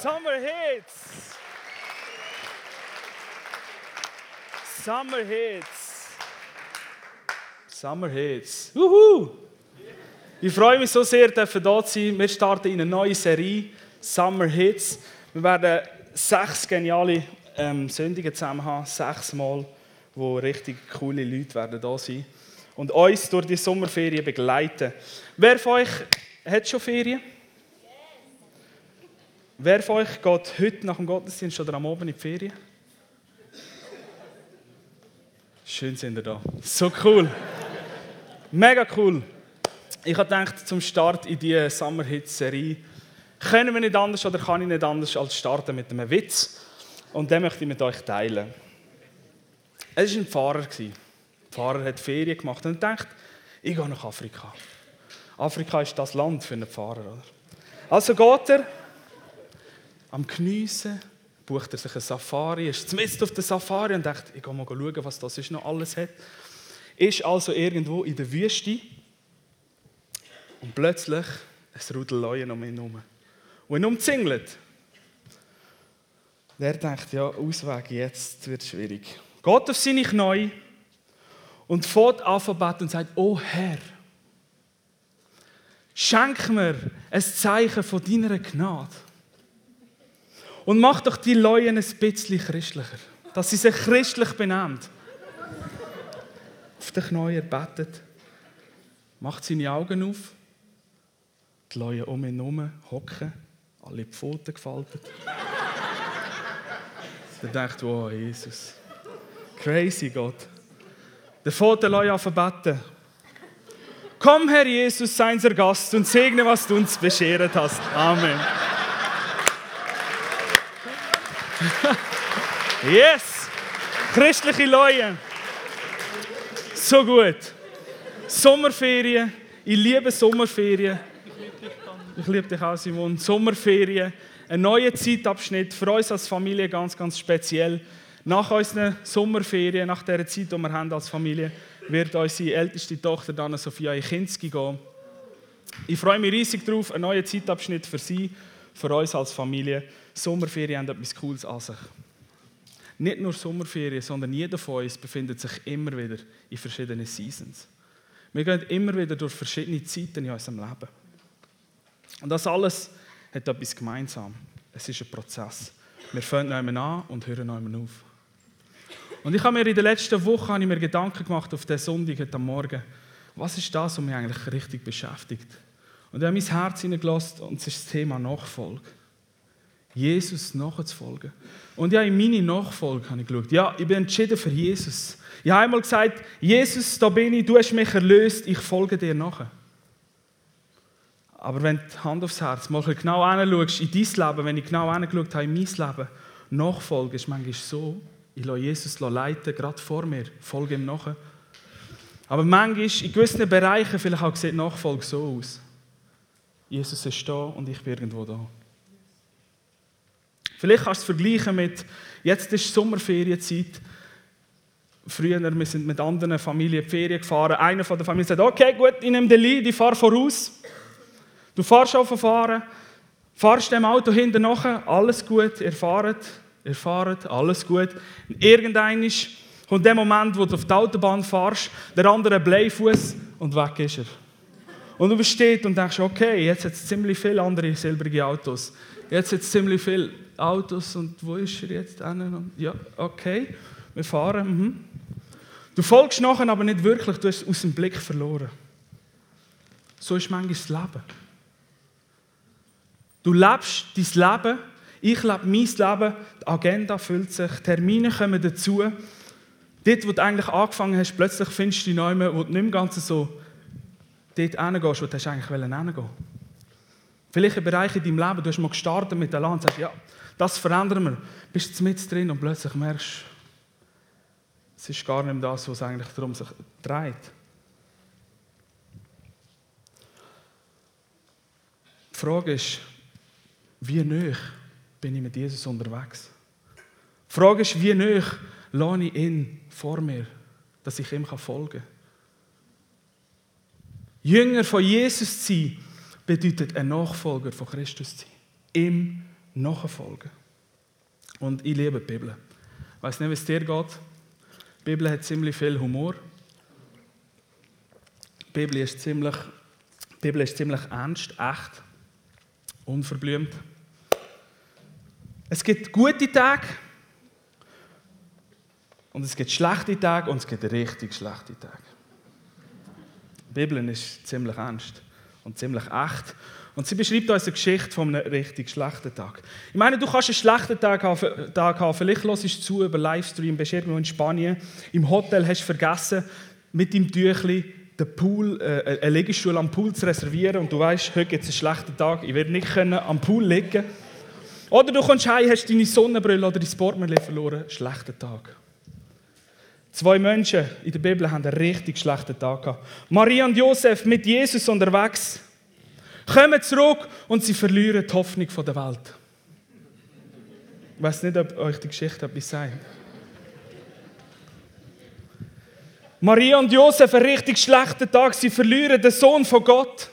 Summer Hits! Summer Hits! Summer Hits! Wuhu! Ich freue mich so sehr, dass wir hier sein Wir starten in eine neue Serie, Summer Hits. Wir werden sechs geniale ähm, Sündigen zusammen haben, sechs Mal, wo richtig coole Leute werden da sein und uns durch die Sommerferien begleiten. Wer von euch hat schon Ferien? Wer von euch geht heute nach dem Gottesdienst oder am Abend in die Ferien? Schön sind ihr da. So cool. Mega cool. Ich habe gedacht, zum Start in diese Summer Hits Serie können wir nicht anders oder kann ich nicht anders als starten mit einem Witz. Und den möchte ich mit euch teilen. Es war ein Pfarrer. Der Pfarrer hat Ferien gemacht und dachte, ich gehe nach Afrika. Afrika ist das Land für einen Pfarrer. Oder? Also geht er am Geniessen, bucht er sich eine Safari, ist mitten auf der Safari und denkt, ich gehe mal schauen, was das noch alles hat. Ist also irgendwo in der Wüste und plötzlich ein Rudel Leuen um ihn herum. Und ihn umzingelt. Der denkt, ja, Ausweg, jetzt wird es schwierig. Geht auf seine Knie und fährt Alphabet und sagt, oh Herr, schenk mir ein Zeichen von deiner Gnade. Und mach doch die Leute ein bisschen christlicher, dass sie sich christlich benennt. Auf den Knien betet, macht seine Augen auf, die Leute um ihn herum hocken, alle Pfoten gefaltet. Er denkt, oh Jesus, crazy Gott. Der Vater an beten. Komm, Herr Jesus, sei unser Gast und segne, was du uns beschert hast. Amen. yes! Christliche Leute. So gut. Sommerferien. Ich liebe Sommerferien. Ich liebe dich auch, Simon. Sommerferien. Ein neuer Zeitabschnitt für uns als Familie ganz, ganz speziell. Nach unseren Sommerferien, nach der Zeit, die wir haben als Familie, wird unsere älteste Tochter dann Sophia Kinski gehen. Ich freue mich riesig darauf, ein neuer Zeitabschnitt für sie, für uns als Familie. Sommerferien haben etwas Cooles an sich. Nicht nur Sommerferien, sondern jeder von uns befindet sich immer wieder in verschiedenen Seasons. Wir gehen immer wieder durch verschiedene Zeiten in unserem Leben. Und das alles hat etwas gemeinsam. Es ist ein Prozess. Wir fangen einmal an und hören einmal auf. Und ich habe mir in der letzten Woche habe ich mir Gedanken gemacht auf den Sonntag heute Morgen. Was ist das, was mich eigentlich richtig beschäftigt? Und ich habe mein Herz hineingelassen und es ist das Thema Nachfolge. Jesus nachzufolgen. Und ja, in meine Nachfolge habe ich geschaut. Ja, ich bin entschieden für Jesus. Ich habe einmal gesagt, Jesus, da bin ich, du hast mich erlöst, ich folge dir nachher. Aber wenn du die Hand aufs Herz mal genau hinschaust in dein Leben, wenn ich genau hingeschaut habe in mein Leben, Nachfolge ist manchmal so, ich lasse Jesus leiten, gerade vor mir, folge ihm nachher. Aber manchmal, in gewissen Bereichen, vielleicht auch sieht Nachfolge so aus. Jesus ist da und ich bin irgendwo da. Vielleicht kannst du es vergleichen mit, jetzt ist Sommerferienzeit. Früher, wir sind mit anderen Familien die Ferien gefahren. Einer von der Familie sagt, okay, gut, ich nehme den Lead, ich fahre voraus. Du fährst auf fahren, fahrst dem Auto hinten nach, alles gut, ihr fahrt, ihr fahrt, alles gut. Irgendein kommt der Moment, wo du auf die Autobahn fährst, der andere Bleifuß und weg ist er. Und du bist und denkst, okay, jetzt hat es ziemlich viele andere silbrige Autos. Jetzt hat es ziemlich viele Autos und wo ist er jetzt? Ja, okay, wir fahren. Mhm. Du folgst nachher aber nicht wirklich, du hast aus dem Blick verloren. So ist manchmal das Leben. Du lebst dein Leben, ich lebe mein Leben, die Agenda füllt sich, Termine kommen dazu. Dort, wo du eigentlich angefangen hast, plötzlich findest du dich neu, wo du nicht mehr ganz so dort hingehst, wo du eigentlich hingehen Vielleicht ein Bereich in deinem Leben, du hast mal gestartet mit der Land sagst, ja, das verändern wir. Bist du mit drin und plötzlich merkst, es ist gar nicht das, was eigentlich darum sich dreht. Die Frage ist, wie nah bin ich mit Jesus unterwegs? Die Frage ist, wie nah lasse ich ihn vor mir, dass ich ihm folgen kann? Jünger von Jesus zu sein, bedeutet ein Nachfolger von Christus zu sein. Ihm nachfolgen. Und ich liebe die Bibel. Ich weiß nicht, wie es dir geht. Die Bibel hat ziemlich viel Humor. Die Bibel ist ziemlich, die Bibel ist ziemlich ernst, echt, unverblümt. Es gibt gute Tage und es gibt schlechte Tage und es gibt richtig schlechte Tage. Die Bibel ist ziemlich ernst und ziemlich echt. Und sie beschreibt uns eine Geschichte von einem richtig schlechten Tag. Ich meine, du kannst einen schlechten Tag haben, Tag haben. vielleicht hörst du zu über Livestream, bist irgendwo in Spanien, im Hotel hast du vergessen, mit deinem Tüchli den Pool, äh, einen Liegestuhl am Pool zu reservieren und du weißt, heute gibt es einen schlechten Tag, ich werde nicht können am Pool liegen. Oder du kommst heim, hast deine Sonnenbrille oder dein Portemonnaie verloren, schlechter Tag. Zwei Menschen in der Bibel haben einen richtig schlechten Tag gehabt. Maria und Josef mit Jesus unterwegs, kommen zurück und sie verlieren die Hoffnung der Welt. Ich weiß nicht, ob euch die Geschichte etwas sagt. Maria und Josef einen richtig schlechten Tag, sie verlieren den Sohn von Gott.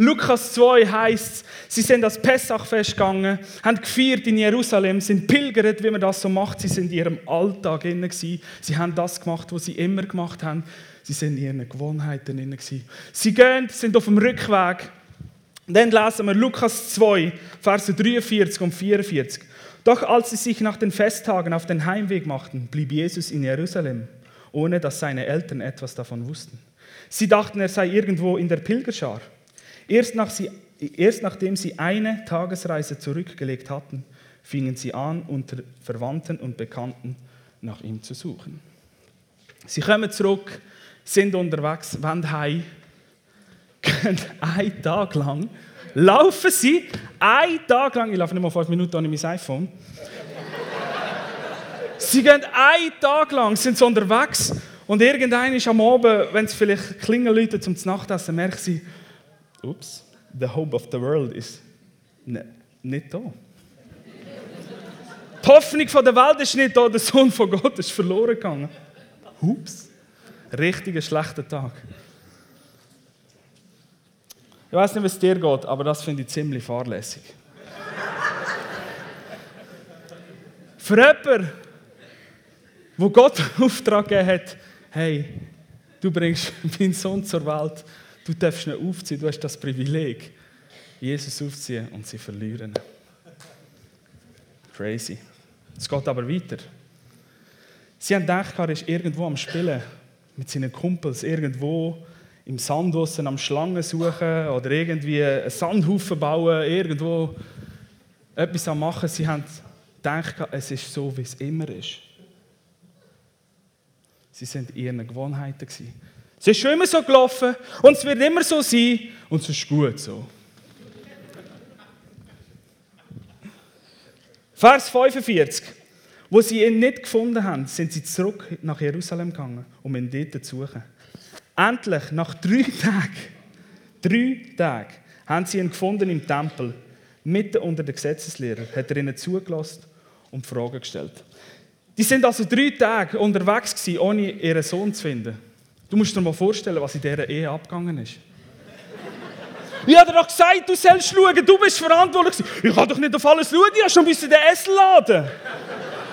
Lukas 2 heißt, sie sind das Pessachfest gegangen, haben gefeiert in Jerusalem, sind pilgert, wie man das so macht. Sie sind in ihrem Alltag inne Sie haben das gemacht, was sie immer gemacht haben. Sie sind in ihren Gewohnheiten inne Sie gehen, sind auf dem Rückweg. Dann lesen wir Lukas 2, Verse 43 und 44. Doch als sie sich nach den Festtagen auf den Heimweg machten, blieb Jesus in Jerusalem, ohne dass seine Eltern etwas davon wussten. Sie dachten, er sei irgendwo in der Pilgerschar. Erst, nach sie, erst nachdem sie eine Tagesreise zurückgelegt hatten, fingen sie an, unter Verwandten und Bekannten nach ihm zu suchen. Sie kommen zurück, sind unterwegs, wollen heim, gehen einen Tag lang, laufen sie einen Tag lang, ich laufe nicht mal fünf Minuten ohne mein iPhone, sie gehen einen Tag lang, sind sie unterwegs und irgendein ist am Abend, wenn es vielleicht Klingeln zum Nachtessen, merken sie, ups, the hope of the world ist ne, nicht da. Die Hoffnung der Welt ist nicht da, der Sohn von Gott ist verloren gegangen. Ups, richtiger schlechter Tag. Ich weiß nicht, wie es dir geht, aber das finde ich ziemlich fahrlässig. Für jemanden, wo Gott Auftrag gegeben hat, hey, du bringst meinen Sohn zur Welt, Du darfst ihn aufziehen, du hast das Privileg, Jesus aufziehen und sie verlieren. Crazy. Es geht aber weiter. Sie haben gedacht, er ist irgendwo am Spielen mit seinen Kumpels, irgendwo im Sand am Schlangen suchen oder irgendwie einen Sandhaufen bauen, irgendwo etwas am machen. Sie haben gedacht, es ist so, wie es immer ist. Sie sind in ihren Gewohnheiten. Es ist schon immer so gelaufen und es wird immer so sein und es ist gut so. Vers 45. Wo sie ihn nicht gefunden haben, sind sie zurück nach Jerusalem gegangen, um ihn dort zu suchen. Endlich, nach drei Tagen, drei Tagen, haben sie ihn gefunden im Tempel, mitten unter den Gesetzeslehrern, hat er ihnen zugelassen und Fragen gestellt. Die sind also drei Tage unterwegs gewesen, ohne ihren Sohn zu finden. Du musst dir mal vorstellen, was in dieser Ehe abgegangen ist. Ich habe dir doch gesagt, du sollst schauen, du bist verantwortlich. Ich kann doch nicht auf alles schauen, ich habe schon bis in den Essen laden.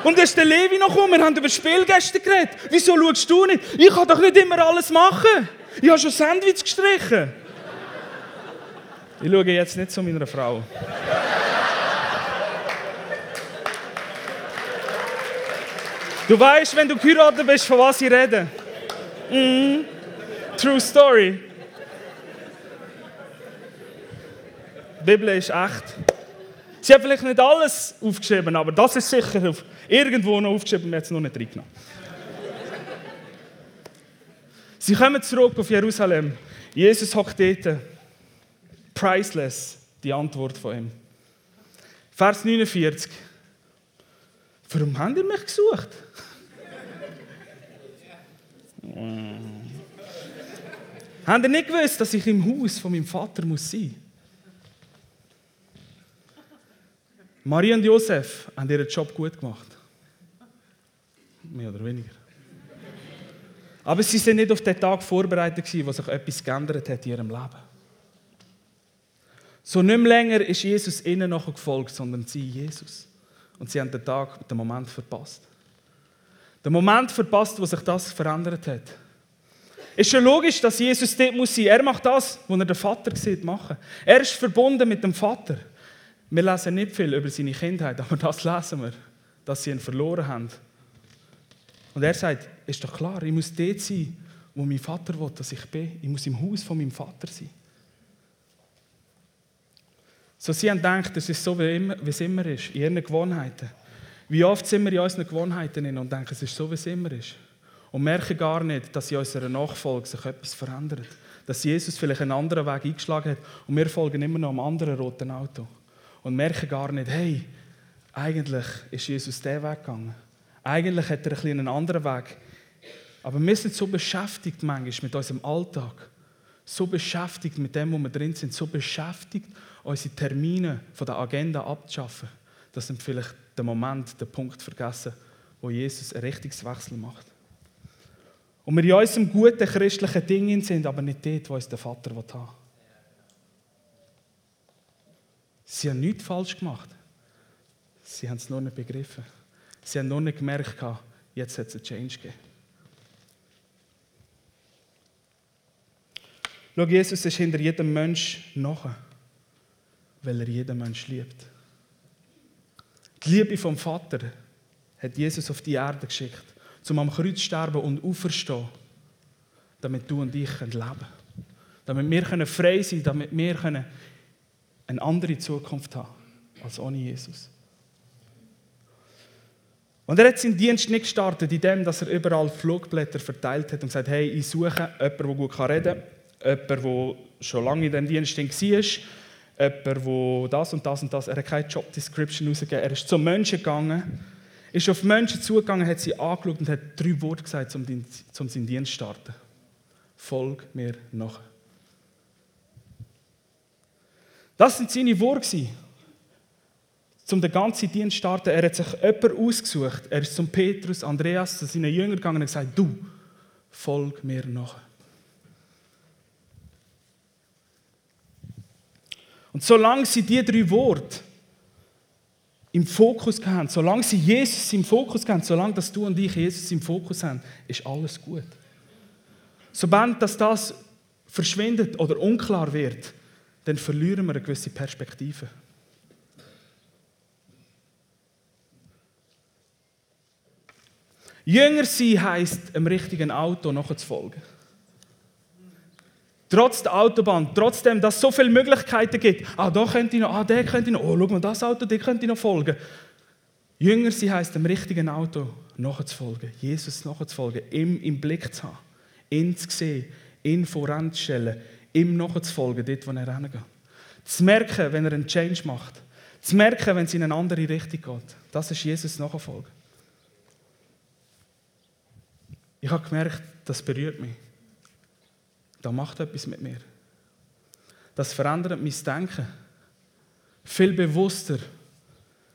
Und ist der Levi noch gekommen, wir haben über Spielgäste geredet. Wieso schaust du nicht? Ich kann doch nicht immer alles machen. Ich habe schon Sandwich gestrichen. Ich schaue jetzt nicht zu meiner Frau. Du weißt, wenn du geheiratet bist, von was ich rede. Mm, true story. Die Bibel ist echt. Sie hat vielleicht nicht alles aufgeschrieben, aber das ist sicher auf, irgendwo noch aufgeschrieben, wir haben es noch nicht reingenommen. Sie kommen zurück auf Jerusalem. Jesus hockt dort. Priceless, die Antwort von ihm. Vers 49. Warum habt ihr mich gesucht? Mm. Habt ihr nicht gewusst, dass ich im Haus von meinem Vater muss sein Maria und Josef haben ihren Job gut gemacht. Mehr oder weniger. Aber sie sind nicht auf den Tag vorbereitet, wo sich etwas geändert hat in ihrem Leben. So nicht mehr länger ist Jesus ihnen nachher gefolgt, sondern sie Jesus. Und sie haben den Tag, den Moment verpasst. Den Moment verpasst, wo sich das verändert hat. Es ist schon logisch, dass Jesus dort muss sein. Er macht das, was er den Vater sieht machen. Er ist verbunden mit dem Vater. Wir lesen nicht viel über seine Kindheit, aber das lesen wir, dass sie ihn verloren haben. Und er sagt, ist doch klar, ich muss dort sein, wo mein Vater will, dass ich bin. Ich muss im Haus von meinem Vater sein. So sie haben gedacht, es ist so, wie, es immer ist, in ihren Gewohnheiten. Wie oft sind wir in unseren Gewohnheiten und denken, es ist so, wie es immer ist. Und merken gar nicht, dass in unserer Nachfolge sich etwas verändert. Dass Jesus vielleicht einen anderen Weg eingeschlagen hat und wir folgen immer noch einem anderen roten Auto. Und merken gar nicht, hey, eigentlich ist Jesus der Weg gegangen. Eigentlich hat er ein einen anderen Weg. Aber wir sind so beschäftigt manchmal mit unserem Alltag, so beschäftigt mit dem, wo wir drin sind, so beschäftigt, unsere Termine von der Agenda abzuschaffen, dass wir vielleicht den Moment, den Punkt vergessen, wo Jesus einen Richtungswechsel macht. Und wir in unserem guten christlichen Ding sind, aber nicht dort, wo uns der Vater haben will. Sie haben nichts falsch gemacht. Sie haben es nur nicht begriffen. Sie haben nur nicht gemerkt, jetzt hat es einen Change gegeben. Schau, Jesus ist hinter jedem Mensch nachher, weil er jeden Mensch liebt. Die Liebe vom Vater hat Jesus auf die Erde geschickt zum am Kreuz sterben und auferstehen, damit du und ich leben können. Damit wir frei sein können, damit wir eine andere Zukunft haben als ohne Jesus. Und er hat seinen Dienst nicht gestartet, indem er überall Flugblätter verteilt hat und gesagt hey, ich suche jemanden, der gut reden kann, jemanden, der schon lange in diesem Dienst war, jemanden, der das und das und das, er hat keine Job Description rausgegeben, er ist zu Menschen gegangen ist auf Menschen zugegangen, hat sie angeschaut und hat drei Worte gesagt, um, den, um seinen Dienst zu starten. Folg mir nach. Das sind seine Worte, um den ganzen Dienst zu starten. Er hat sich jemanden ausgesucht. Er ist zum Petrus, Andreas, zu seinen Jüngern gegangen und gesagt: Du, folg mir nach. Und solange sie diese drei Worte im Fokus haben, solange sie Jesus im Fokus haben, solange dass du und ich Jesus im Fokus haben, ist alles gut. Sobald dass das verschwindet oder unklar wird, dann verlieren wir eine gewisse Perspektive. Jünger sein heisst, einem richtigen Auto nachzufolgen. Trotz der Autobahn, trotzdem, dass es so viele Möglichkeiten gibt. Ah, da könnte ich noch, ah, der könnte ich noch, oh, schau mal, das Auto, der könnte ich noch folgen. Jünger sie heißt dem richtigen Auto nachzufolgen, Jesus nachzufolgen, ihm im Blick zu haben, ihn zu sehen, ihn voranzustellen, ihm nachzufolgen, dort, wo er hingeht. Zu merken, wenn er einen Change macht. Zu merken, wenn es in eine andere Richtung geht. Das ist Jesus nachfolgen. Ich habe gemerkt, das berührt mich. Das macht etwas mit mir. Das verändert mein Denken. Viel bewusster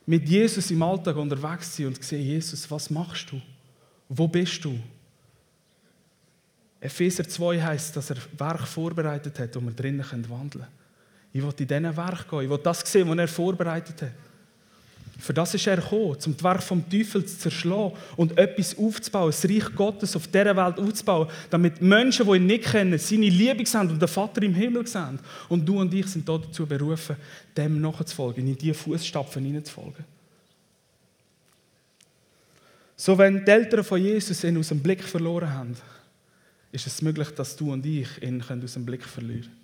mit Jesus im Alltag unterwegs sein und sehen, Jesus, was machst du? Wo bist du? Epheser 2 heißt, dass er Werk vorbereitet hat, um wir drinnen wandeln können. Ich will in diesen Werk gehen. Ich will das sehen, was er vorbereitet hat. Für das ist er gekommen, um das Werk vom Teufel zu zerschlagen und etwas aufzubauen, das Reich Gottes auf dieser Welt aufzubauen, damit Menschen, die ihn nicht kennen, seine Liebe sehen und den Vater im Himmel sehen. Und du und ich sind dazu berufen, dem nachzufolgen, in diese Fußstapfen hineinzufolgen. So, wenn die Eltern von Jesus ihn aus dem Blick verloren haben, ist es möglich, dass du und ich ihn aus dem Blick verlieren können.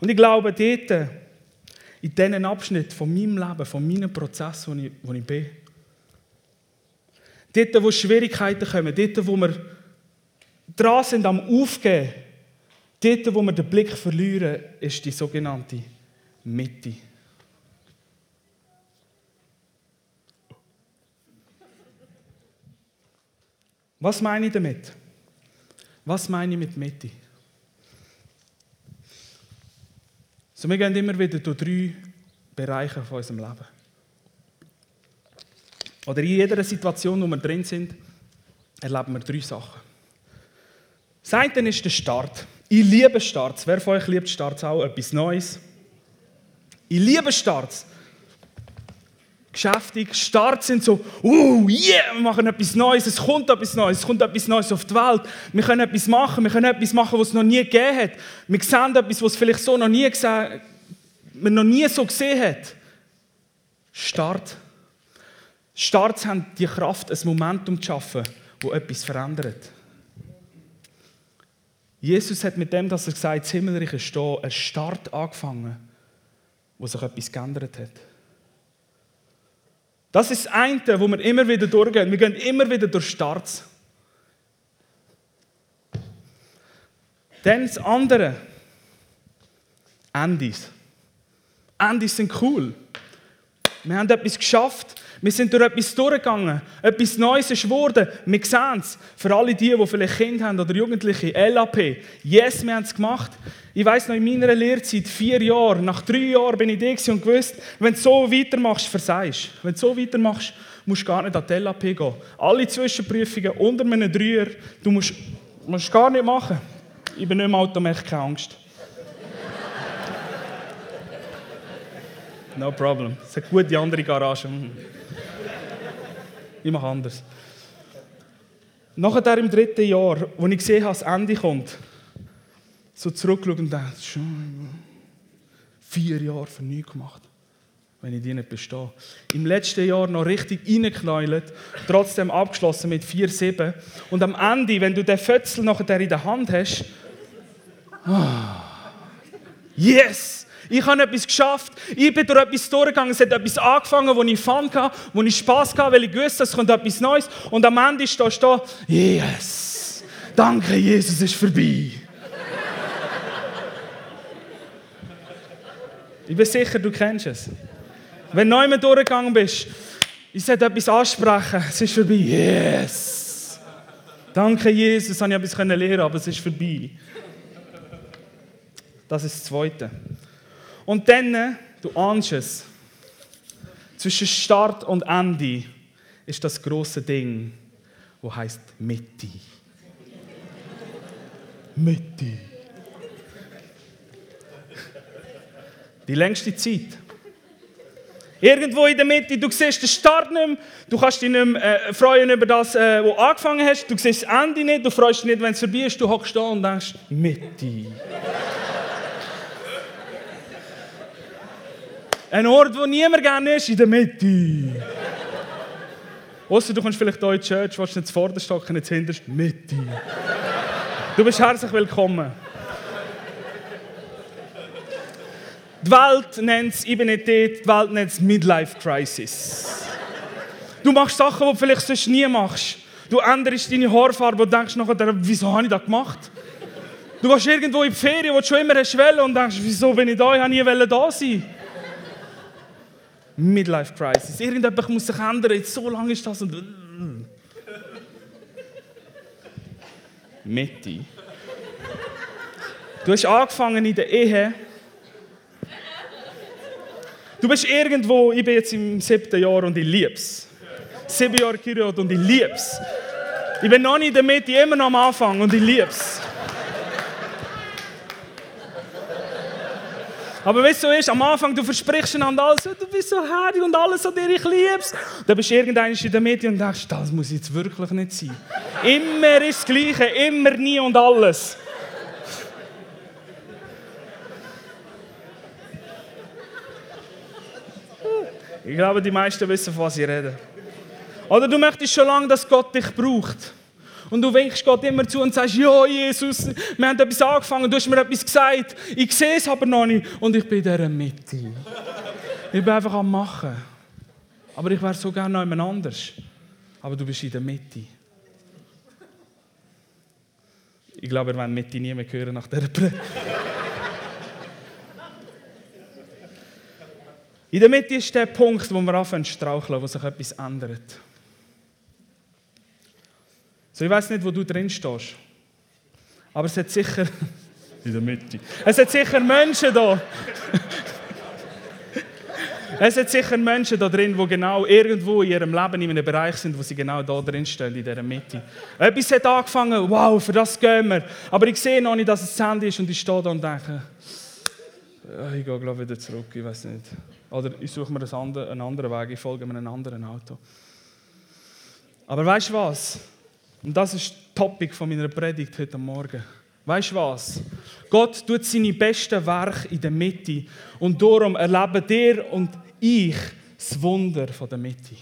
Und ich glaube, dort, in diesen Abschnitt von meinem Leben, von meinem Prozess, wo ich, wo ich bin. Dort, wo Schwierigkeiten kommen, dort, wo wir dran sind am Aufgeben, dort, wo wir den Blick verlieren, ist die sogenannte Mitte. Was meine ich damit? Was meine ich mit Mitte? So, wir gehen immer wieder durch drei Bereiche von unserem Leben. Oder in jeder Situation, wo wir drin sind, erleben wir drei Sachen. Das ist der Start. Ich liebe Starts. Wer von euch liebt Starts auch? Etwas Neues? Ich liebe Starts. Geschäftig. Starts sind so, uh, yeah, wir machen etwas Neues, es kommt etwas Neues, es kommt etwas Neues auf die Welt. Wir können etwas machen, wir können etwas machen, was es noch nie gegeben hat. Wir sehen etwas, was vielleicht so noch nie gesehen, man noch nie so gesehen hat. Start. Starts haben die Kraft, ein Momentum zu schaffen, wo etwas verändert. Jesus hat mit dem, dass er gesagt hat, das Himmelreich ist da, einen Start angefangen, wo sich etwas geändert hat. Das ist das eine, wo wir immer wieder durchgehen. Wir gehen immer wieder durch Starts. Dann das andere, Endis. Endis sind cool. Wir haben etwas geschafft. Wir sind durch etwas durchgegangen. Etwas Neues ist geworden. Wir sehen es. Für alle die, die vielleicht Kinder haben oder Jugendliche, LAP. Yes, wir haben es gemacht. Ich weiss noch, in meiner Lehrzeit, vier Jahre, nach drei Jahren bin ich da und gewusst, wenn du so weitermachst, verseist. Wenn du so weitermachst, musst du gar nicht an die LAP gehen. Alle Zwischenprüfungen unter einem Dreier, du musst, musst gar nicht machen. Ich bin nicht im Auto, mehr keine Angst. No problem. Es ist eine gute andere Garage. Ich mache anders. Nachher im dritten Jahr, wo ich gesehen habe, das Ende kommt, so zurückschauen und dachte, schon vier Jahre für nichts gemacht, wenn ich die nicht bestehe. Im letzten Jahr noch richtig reingeknäult, trotzdem abgeschlossen mit 4,7. Und am Ende, wenn du den Fötzel nachher in der Hand hast, oh, yes! Ich habe etwas geschafft. Ich bin durch etwas durchgegangen. Es hat etwas angefangen, wo ich Fun hatte, wo ich Spass hatte, weil ich wusste, es kommt etwas Neues. Und am Ende stehst du da, yes, danke, Jesus ist vorbei. ich bin sicher, du kennst es. Wenn du neu durchgegangen bist, ich sollte etwas ansprechen, es ist vorbei. Yes. Danke, Jesus, habe ich etwas lernen aber es ist vorbei. Das ist das Zweite. Und dann, du ahnst es, zwischen Start und Ende ist das große Ding, wo heißt Mitte. Mitte. Die längste Zeit. Irgendwo in der Mitte, du siehst den Start nicht mehr, du kannst dich nicht mehr äh, freuen über das, äh, was angefangen hast, du siehst das Ende nicht, du freust dich nicht, wenn es vorbei ist, du hockst da und denkst, Mitte. Ein Ort, wo niemand gerne ist, in der Mitte. Außer du kommst vielleicht hier in die Church, willst nicht zuvorderst stocken, nicht hinterst, Mitte. Du bist herzlich willkommen. Die Welt nennt es, dort, die Welt nennt es Midlife Crisis. Du machst Sachen, die du vielleicht sonst nie machst. Du änderst deine Haarfarbe und denkst nachher, wieso habe ich das gemacht? Du gehst irgendwo in die Ferien, wo du schon immer hast und denkst, wieso bin ich da, ich wollte nie da sein. Midlife Crisis. Irgendjemand muss sich ändern, jetzt so lange ist das und. Mitte. Du hast angefangen in der Ehe. Du bist irgendwo, ich bin jetzt im siebten Jahr und ich lieb's. Sieben Jahre Kyriot und ich lieb's. Ich bin noch nicht in der Mitte, immer noch am Anfang und ich lieb's. Aber weißt du, so ist, am Anfang, du versprichst einander alles, du bist so herrlich und alles an dir, ich lieb's. Dann bist du irgendwann in der Mitte und denkst, das muss jetzt wirklich nicht sein. Immer ist das Gleiche, immer, nie und alles. Ich glaube, die meisten wissen, von was ich rede. Oder du möchtest schon lange, dass Gott dich braucht. Und du winkst Gott immer zu und sagst, ja, Jesus, wir haben etwas angefangen, du hast mir etwas gesagt, ich sehe es aber noch nicht und ich bin in dieser Mitte. Ich bin einfach am Machen. Aber ich wäre so gerne noch jemand anders. Aber du bist in der Mitte. Ich glaube, wir werden Mitte nie mehr hören nach dieser Predigt. In der Mitte ist der Punkt, wo wir anfangen zu straucheln, wo sich etwas ändert. So, ich weiß nicht, wo du drin stehst. Aber es hat sicher. In der Mitte. Es hat sicher Menschen da. Es hat sicher Menschen da drin, die genau irgendwo in ihrem Leben in einem Bereich sind, wo sie genau da drin stehen, in dieser Mitte. Etwas hat angefangen, wow, für das gehen wir. Aber ich sehe noch nicht, dass es das Ende ist und ich stehe da und denke, ich gehe glaube wieder zurück, ich weiß nicht. Oder ich suche mir einen anderen Weg, ich folge mir einem anderen Auto. Aber weißt du was? Und das ist das Topic von meiner Predigt heute Morgen. Weißt du was? Gott tut seine besten Werke in der Mitte. Und darum erleben dir und ich das Wunder von der Mitte.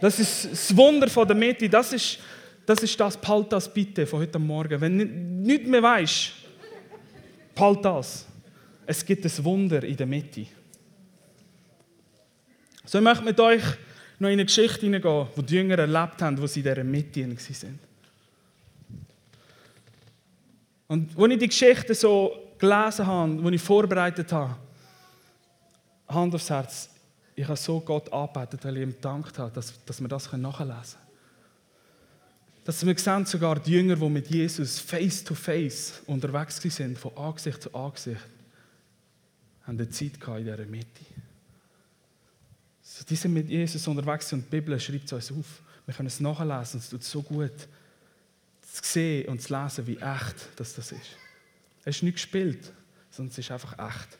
Das ist das Wunder von der Mitte. Das ist das, ist das das bitte von heute Morgen. Wenn du nichts mehr weißt, behalt das. Es gibt ein Wunder in der Mitte. So, ich möchte mit euch noch in eine Geschichte hineingehen, die die Jünger erlebt haben, wo sie in dieser Mitte waren. Und als ich die Geschichte so gelesen habe, als ich vorbereitet habe, Hand aufs Herz, ich habe so Gott arbeitet, weil ich ihm gedankt habe, dass, dass wir das nachlesen können. Dass wir sehen, sogar die Jünger, die mit Jesus face to face unterwegs sind, von Angesicht zu Angesicht, haben eine Zeit in dieser Mitte. So, die sind mit Jesus unterwegs und die Bibel schreibt es uns auf. Wir können es nachlesen, es tut so gut zu sehen und zu lesen, wie echt das, das ist. Es ist nicht gespielt, sondern es ist einfach echt.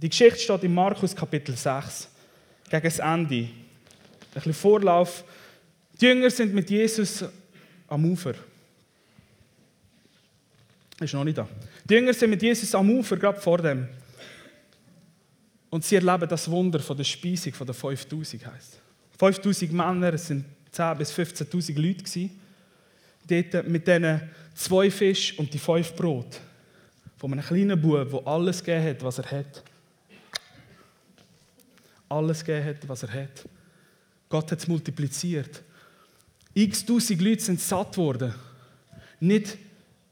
Die Geschichte steht in Markus Kapitel 6, gegen das Ende. Ein bisschen Vorlauf. Die Jünger sind mit Jesus am Ufer. Ist noch nicht da. Die Jünger sind mit Jesus am Ufer, gerade vor dem. Und sie erleben das Wunder von der Speisung von der 5000 heißt. 5000 Männer, es sind 10.000 bis 15.000 Leute gewesen dort mit diesen zwei Fisch und die fünf Brot von einem kleinen Bub, der alles gegeben hat, was er hat. Alles gegeben hat, was er hat. Gott hat es multipliziert. X tausend Leute sind satt worden. Nicht,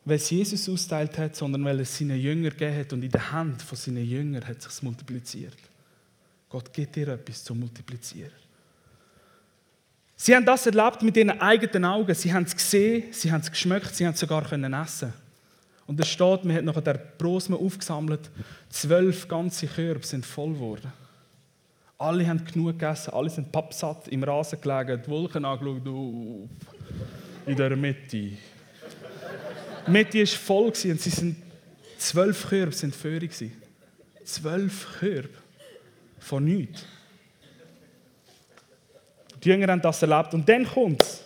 weil es Jesus austeilt hat, sondern weil es seinen Jünger gegeben hat und in der Hand von seinen Jüngern hat es sich multipliziert. Gott gibt dir etwas zu multiplizieren. Sie haben das erlebt mit ihren eigenen Augen. Sie haben es gesehen, sie haben es geschmeckt, sie haben es sogar können essen. Und es steht, man hat nachher der Brosme aufgesammelt. Zwölf ganze Körbe sind voll geworden. Alle haben genug gegessen, alle sind pappsatt im Rasen gelegen, die Wolken angeschaut, in der Mitte. Mitte war voll und sie sind, zwölf Körbe sind Föhre. Zwölf Körbe. Von nichts. Die Jünger haben das erlebt. Und dann kommt es.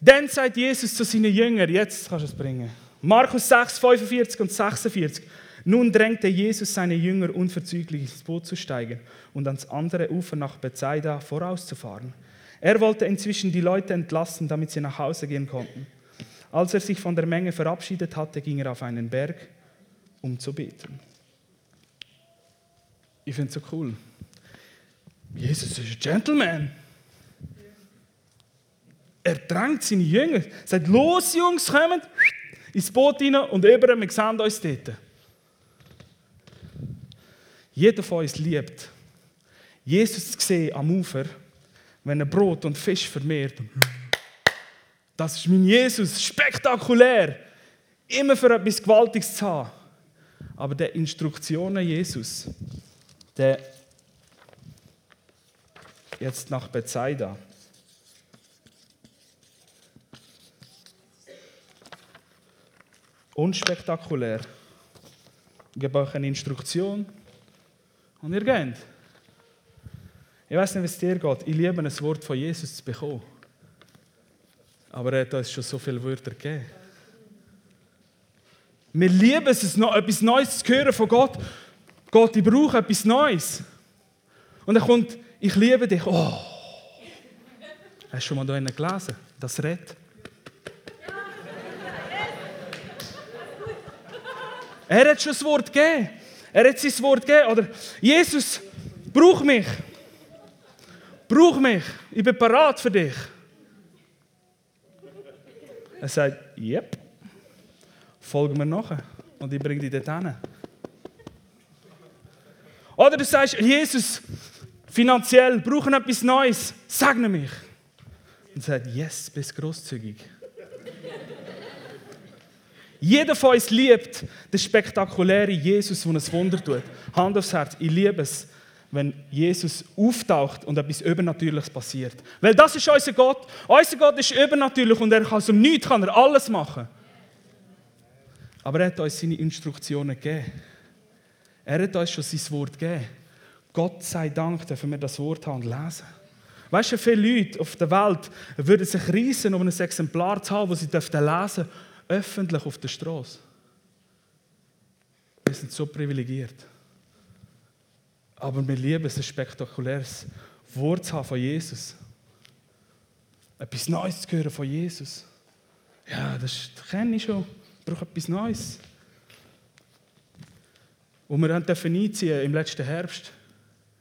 Dann sagt Jesus zu seinen Jüngern, jetzt kannst du es bringen. Markus 6, 45 und 46. Nun drängte Jesus seine Jünger unverzüglich ins Boot zu steigen und ans andere Ufer nach Bethsaida vorauszufahren. Er wollte inzwischen die Leute entlassen, damit sie nach Hause gehen konnten. Als er sich von der Menge verabschiedet hatte, ging er auf einen Berg, um zu beten. Ich finde es so cool. Jesus ist ein Gentleman. Er drängt seine Jünger, sagt, los Jungs, kommt ins Boot rein und über, wir sehen uns dort. Jeder von uns liebt, Jesus zu sehen am Ufer, wenn er Brot und Fisch vermehrt. Das ist mein Jesus, spektakulär. Immer für etwas Gewaltiges zu haben. Aber der Instruktionen Jesus, der jetzt nach Bethsaida. Unspektakulär. Ich gebe euch eine Instruktion und ihr geht. Ich weiß nicht, wie es dir geht. Ich liebe ein Wort von Jesus zu bekommen. Aber er hat uns schon so viele Wörter gegeben. Wir lieben es, etwas Neues zu hören von Gott. Gott, ich brauche etwas Neues. Und er kommt ich liebe dich. Oh. Hast du schon mal da gelesen? Das redet. Er hat schon das Wort gegeben. Er hat sein Wort gegeben. Oder Jesus, brauch mich. Brauch mich. Ich bin parat für dich. Er sagt, yep. Folge mir nachher. Und ich bringe dich dorthin. Oder du sagst, Jesus, finanziell, brauchen etwas Neues, segne mich. Und sagt, yes, bist großzügig. Jeder von uns liebt den spektakulären Jesus, der ein Wunder tut. Hand aufs Herz, ich liebe es, wenn Jesus auftaucht und etwas Übernatürliches passiert. Weil das ist unser Gott. Unser Gott ist übernatürlich und er kann dem Nichts kann er alles machen. Aber er hat uns seine Instruktionen gegeben. Er hat uns schon sein Wort gegeben. Gott sei Dank dürfen wir das Wort haben und lesen. Weißt du, viele Leute auf der Welt würden sich reissen, um ein Exemplar zu haben, das sie lesen dürfen, öffentlich auf der Straße. Wir sind so privilegiert. Aber wir lieben es, ein spektakuläres Wort zu haben von Jesus. Etwas Neues zu hören von Jesus. Ja, das, kenne ich schon. Ich brauche etwas Neues. Und wir dürfen einziehen im letzten Herbst,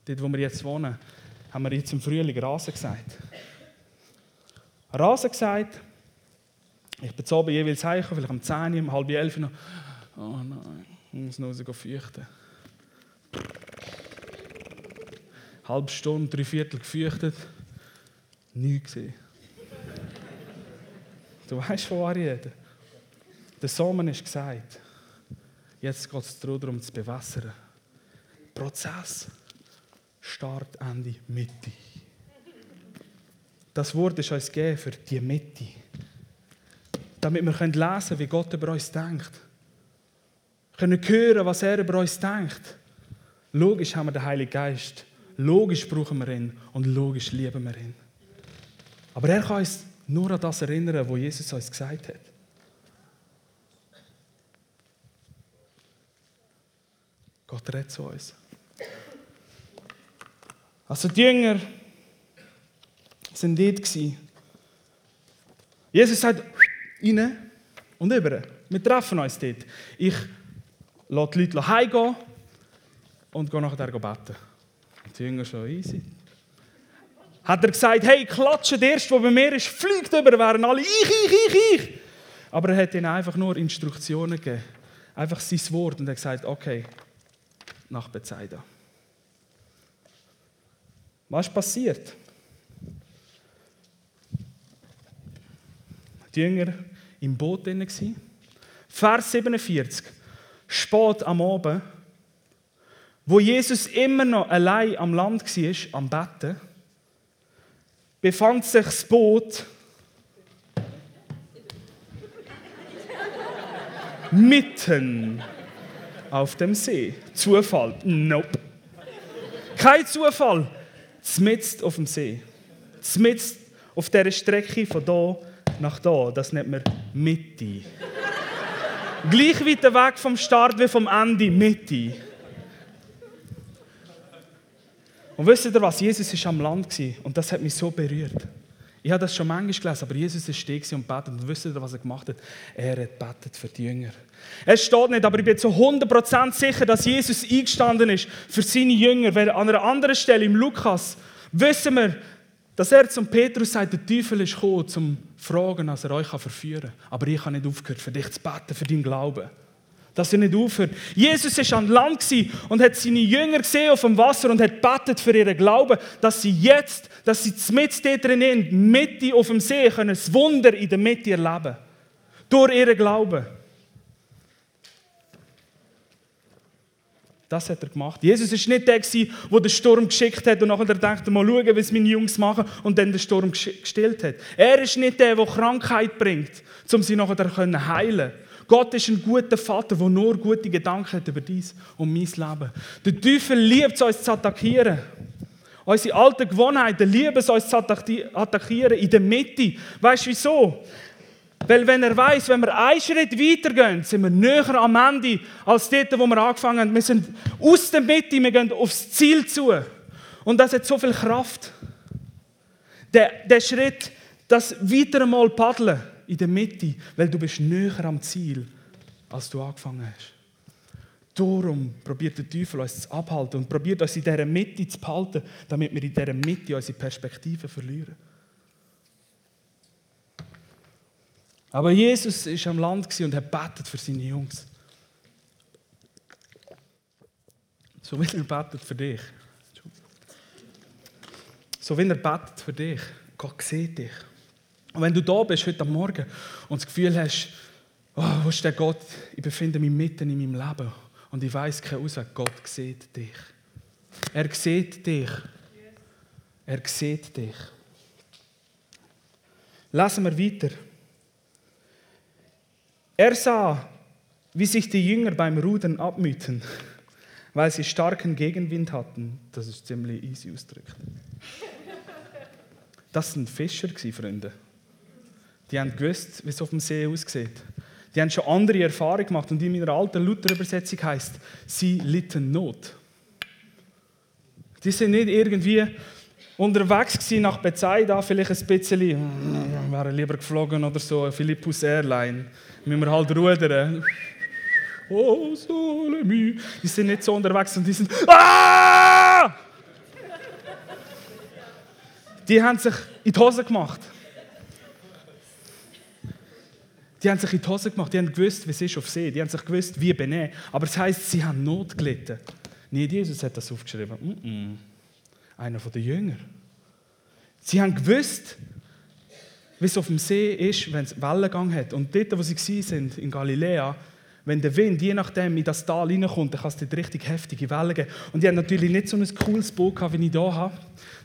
dort wo wir jetzt wohnen, haben wir jetzt im Frühling Rasen gesagt. Rasen gesagt. Ich bin zu oben jeweils heim, vielleicht um 10 Uhr, um halb 11 Uhr noch. Oh nein, ich muss noch raus feuchten. Halbe Stunde, drei Viertel gefürchtet. Nichts gesehen. Du weißt, von was ich rede. Der Sommer ist gesagt. Jetzt geht es darum, zu bewässern. Prozess. Start, Ende, Mitte. Das Wort ist uns gegeben für die Mitte. Damit wir lesen können, wie Gott über uns denkt. Wir können hören, was er über uns denkt. Logisch haben wir den Heiligen Geist. Logisch brauchen wir ihn und logisch lieben wir ihn. Aber er kann uns nur an das erinnern, was Jesus uns gesagt hat. Gott redet zu uns. Also die Jünger sind dort. Jesus sagt, rein und über. Wir treffen uns dort. Ich lasse die Leute heimgehen und gehe nachher beten. Die Jünger schon easy. Hat er gesagt, hey, klatsche, der Erste, der bei mir ist, fliegt über, wären alle ich, ich, ich, ich. Aber er hat ihnen einfach nur Instruktionen gegeben. Einfach sein Wort und er hat gesagt, okay, nach Bethsaida. Was ist passiert? Die Jünger im Boot drin. Vers 47. Spät am Abend, wo Jesus immer noch allein am Land war, am Betten, befand sich das Boot mitten auf dem See. Zufall? Nope. Kein Zufall zmitzt auf dem See. Zmitzt auf dieser Strecke von da nach da. Das nennt man Mitte. Gleich weit weg vom Start wie vom Ende, Mitte. Und wisst ihr was? Jesus war am Land und das hat mich so berührt. Ich habe das schon manchmal gelesen, aber Jesus ist stehen und betet. Und wisst ihr, was er gemacht hat? Er hat betet für die Jünger. Es steht nicht, aber ich bin zu 100% sicher, dass Jesus eingestanden ist für seine Jünger. Weil an einer anderen Stelle im Lukas wissen wir, dass er zum Petrus sagt, der Teufel ist gekommen, zum fragen, dass er euch verführen kann. Aber ich habe nicht aufgehört, für dich zu beten, für deinen Glauben. Dass er nicht aufhört. Jesus war an Land und hat seine Jünger gesehen auf dem Wasser und hat betet für ihren Glauben, dass sie jetzt, dass sie mit dort drin Mitte auf dem See können, das Wunder in der Mitte erleben. Durch ihren Glauben. Das hat er gemacht. Jesus war nicht der, der den Sturm geschickt hat und nachher dachte, mal schauen, was meine Jungs machen und dann den Sturm gestillt hat. Er ist nicht der, der Krankheit bringt, um sie nachher zu heilen. Gott ist ein guter Vater, der nur gute Gedanken hat über dies und mein Leben. Der Teufel liebt es, uns zu attackieren. Unsere alten Gewohnheiten lieben es, uns zu attackieren in der Mitte. Weißt du wieso? Weil wenn er weiß, wenn wir einen Schritt weitergehen, sind wir näher am Ende als dort, wo wir angefangen haben. Wir sind aus der Mitte, wir gehen aufs Ziel zu. Und das hat so viel Kraft. Der, der Schritt, das weiter einmal paddeln in der Mitte, weil du bist näher am Ziel, als du angefangen hast. Darum probiert der Teufel uns zu abhalten und probiert uns in dieser Mitte zu behalten, damit wir in dieser Mitte unsere Perspektive verlieren. Aber Jesus ist am Land und hat betet für seine Jungs. So wie er betet für dich. So wie er betet für dich. Gott sieht dich. Und wenn du da bist heute Morgen und das Gefühl hast, oh, wo ist der Gott? Ich befinde mich mitten in meinem Leben und ich weiß keinen Ausweg. Gott sieht dich. Er sieht dich. Er sieht dich. Lassen wir weiter. Er sah, wie sich die Jünger beim Rudern abmühten, weil sie starken Gegenwind hatten. Das ist ziemlich easy ausgedrückt. Das sind Fischer, Freunde. Die haben gewusst, wie es auf dem See aussieht. Die haben schon andere Erfahrungen gemacht. Und in meiner alten Luther-Übersetzung heißt, sie litten Not. Die sind nicht irgendwie unterwegs gewesen nach Bethsaida, vielleicht ein bisschen, hm, wäre lieber geflogen oder so, Philippus Airline, müssen wir halt rudern. Oh, sole mi. Die sind nicht so unterwegs und die sind, ah! Die haben sich in die Hose gemacht. Die haben sich in die Hose gemacht, die haben gewusst, wie es ist auf See, die haben sich gewusst, wie benehmen. Aber es heisst, sie haben Not gelitten. Nicht Jesus hat das aufgeschrieben. Mm -mm. Einer der Jünger. Sie haben gewusst, wie es auf dem See ist, wenn es Wellengang hat. Und dort, wo sie sind, in Galiläa, wenn der Wind je nachdem in das Tal reinkommt, dann kann es dort richtig heftige Wellen geben. Und die haben natürlich nicht so ein cooles Boot gehabt, wie ich hier habe,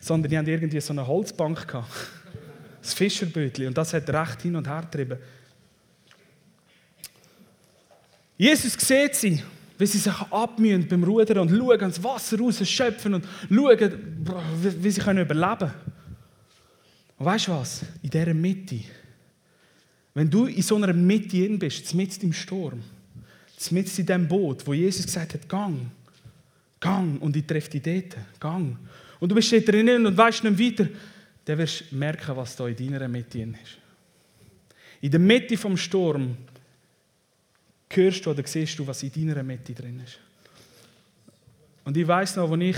sondern die haben irgendwie so eine Holzbank gehabt. Das Fischerbötchen. Und das hat recht hin und her getrieben. Jesus sieht sie, wie sie sich abmühen beim Rudern und schauen, das Wasser raus schöpfen und schauen, wie sie überleben können. Und weißt du was? In dieser Mitte, wenn du in so einer Mitte bist, mitten im Sturm, mitten in diesem Boot, wo Jesus gesagt hat, gang, gang, und ich treffe dich dort, gang. Und du bist dort drinnen und weißt nicht weiter, dann wirst du merken, was da in deiner Mitte ist. In der Mitte vom Sturm hörst du oder siehst du, was in deiner Mitte drin ist. Und ich weiß noch, als ich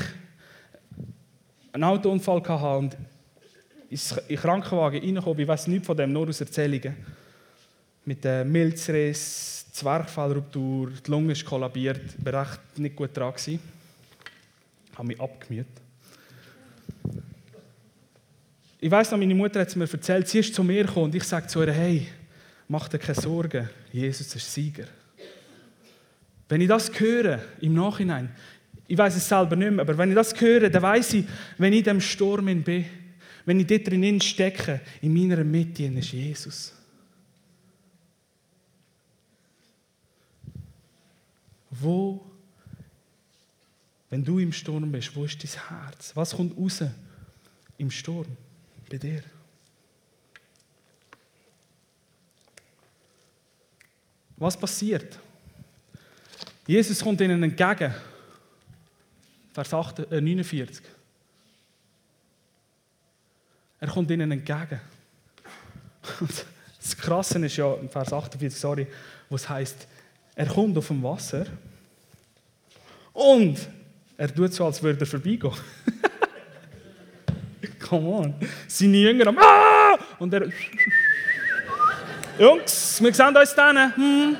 einen Autounfall hatte und in den Krankenwagen reingekommen ich weiß nichts von dem, nur aus Erzählungen. Mit dem Milzriss, Zwerchfellruptur, die Lunge ist kollabiert, ich war recht nicht gut dran. Ich habe mich abgemüht. Ich weiß noch, meine Mutter hat es mir erzählt, sie ist zu mir gekommen und ich sage zu ihr, hey, mach dir keine Sorgen, Jesus ist Sieger. Wenn ich das höre, im Nachhinein, ich weiß es selber nicht mehr, aber wenn ich das höre, dann weiß ich, wenn ich in dem Sturm bin, wenn ich dort drinnen stecke, in meiner Mitte ist Jesus. Wo, wenn du im Sturm bist, wo ist dein Herz? Was kommt raus im Sturm bei dir? Was passiert? Jesus kommt ihnen entgegen. Vers 8, äh, 49. Er kommt ihnen entgegen. das Krasse ist ja, Vers 48, sorry, wo es heißt, er kommt auf dem Wasser und er tut so, als würde er vorbeigehen. Come on. Seine Jünger am ah! Und er. Jungs, wir sehen uns dann. Hm.